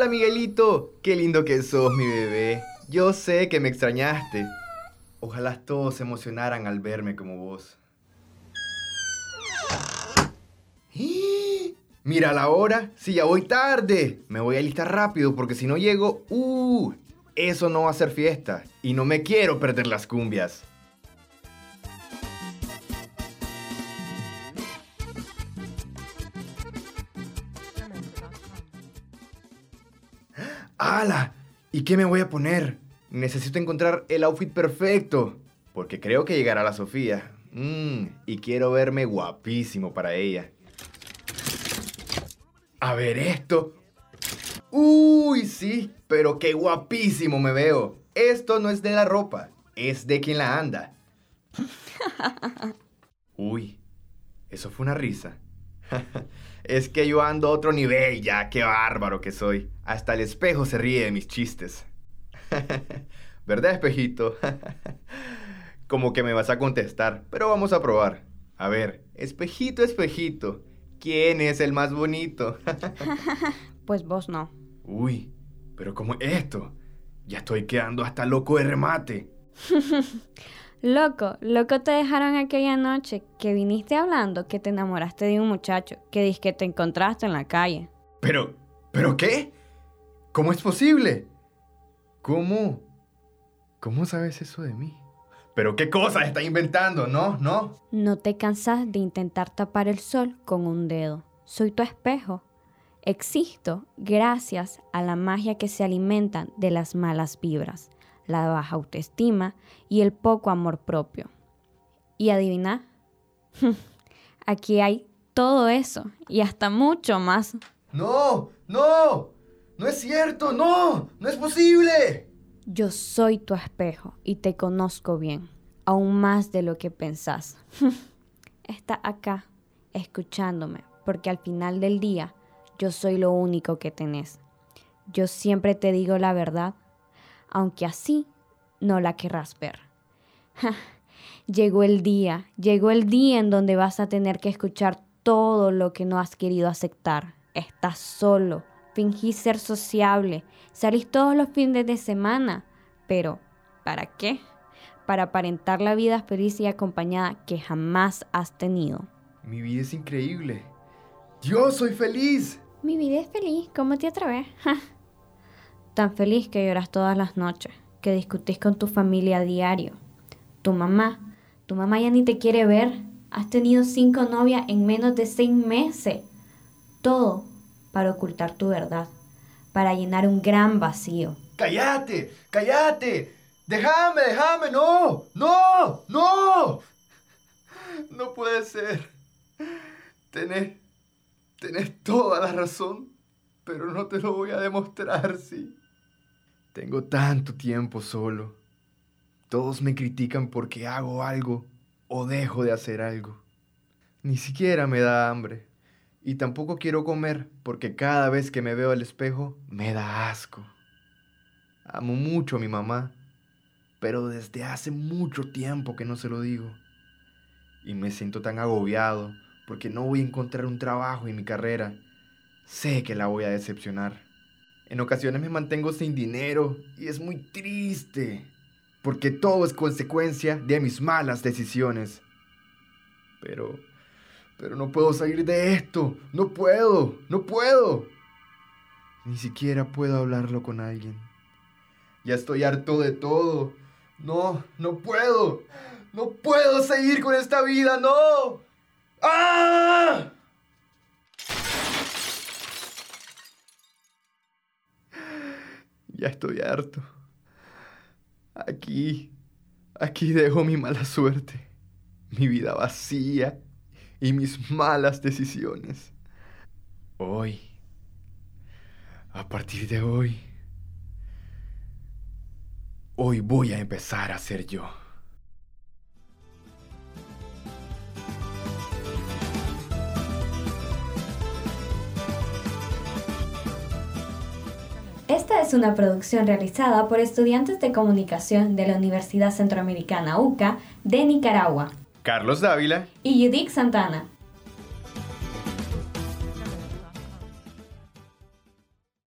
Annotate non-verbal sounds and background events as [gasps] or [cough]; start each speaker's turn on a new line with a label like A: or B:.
A: Hola Miguelito, qué lindo que sos mi bebé. Yo sé que me extrañaste. Ojalá todos se emocionaran al verme como vos. [gasps] Mira la hora, si ya voy tarde. Me voy a listar rápido porque si no llego, uh, eso no va a ser fiesta y no me quiero perder las cumbias. ¡Hala! ¿Y qué me voy a poner? Necesito encontrar el outfit perfecto, porque creo que llegará la Sofía. Mmm, y quiero verme guapísimo para ella. A ver esto. Uy, sí, pero qué guapísimo me veo. Esto no es de la ropa, es de quien la anda. [laughs] Uy, eso fue una risa. [laughs] es que yo ando a otro nivel ya, qué bárbaro que soy. Hasta el espejo se ríe de mis chistes. [laughs] ¿Verdad, espejito? [laughs] Como que me vas a contestar, pero vamos a probar. A ver, espejito, espejito, ¿quién es el más bonito?
B: pues vos no.
A: Uy, pero ¿cómo es esto? Ya estoy quedando hasta loco de remate.
B: Loco, loco te dejaron aquella noche que viniste hablando que te enamoraste de un muchacho que dices que te encontraste en la calle.
A: Pero, ¿pero qué? ¿Cómo es posible? ¿Cómo? ¿Cómo sabes eso de mí? Pero qué cosas está inventando, ¿no? ¿No?
B: No te cansas de intentar tapar el sol con un dedo. Soy tu espejo. Existo gracias a la magia que se alimentan de las malas vibras, la baja autoestima y el poco amor propio. Y adivina, [laughs] aquí hay todo eso y hasta mucho más.
A: No, no, no es cierto, no, no es posible.
B: Yo soy tu espejo y te conozco bien, aún más de lo que pensás. [laughs] Está acá, escuchándome, porque al final del día yo soy lo único que tenés. Yo siempre te digo la verdad, aunque así no la querrás ver. llegó el día, llegó el día en donde vas a tener que escuchar todo lo que no has querido aceptar. Estás solo, fingís ser sociable, salís todos los fines de semana, pero ¿para qué? Para aparentar la vida feliz y acompañada que jamás has tenido.
A: Mi vida es increíble. Yo soy feliz.
B: Mi vida es feliz, ¿cómo te atreves? Tan feliz que lloras todas las noches, que discutís con tu familia a diario. Tu mamá, tu mamá ya ni te quiere ver. Has tenido cinco novias en menos de seis meses. Todo para ocultar tu verdad, para llenar un gran vacío.
A: ¡Cállate! ¡Cállate! ¡Déjame, déjame! ¡No! ¡No! ¡No! No puede ser. Tenés Tenés toda la razón, pero no te lo voy a demostrar, sí. Tengo tanto tiempo solo. Todos me critican porque hago algo o dejo de hacer algo. Ni siquiera me da hambre. Y tampoco quiero comer porque cada vez que me veo al espejo me da asco. Amo mucho a mi mamá, pero desde hace mucho tiempo que no se lo digo. Y me siento tan agobiado porque no voy a encontrar un trabajo en mi carrera. Sé que la voy a decepcionar. En ocasiones me mantengo sin dinero y es muy triste, porque todo es consecuencia de mis malas decisiones. Pero, pero no puedo salir de esto, no puedo, no puedo. Ni siquiera puedo hablarlo con alguien. Ya estoy harto de todo. No, no puedo. No puedo seguir con esta vida, no. ¡Ah! Ya estoy harto. Aquí, aquí dejo mi mala suerte, mi vida vacía y mis malas decisiones. Hoy, a partir de hoy, hoy voy a empezar a ser yo.
B: Esta es una producción realizada por estudiantes de comunicación de la Universidad Centroamericana UCA de Nicaragua.
A: Carlos Dávila
B: y Judith Santana.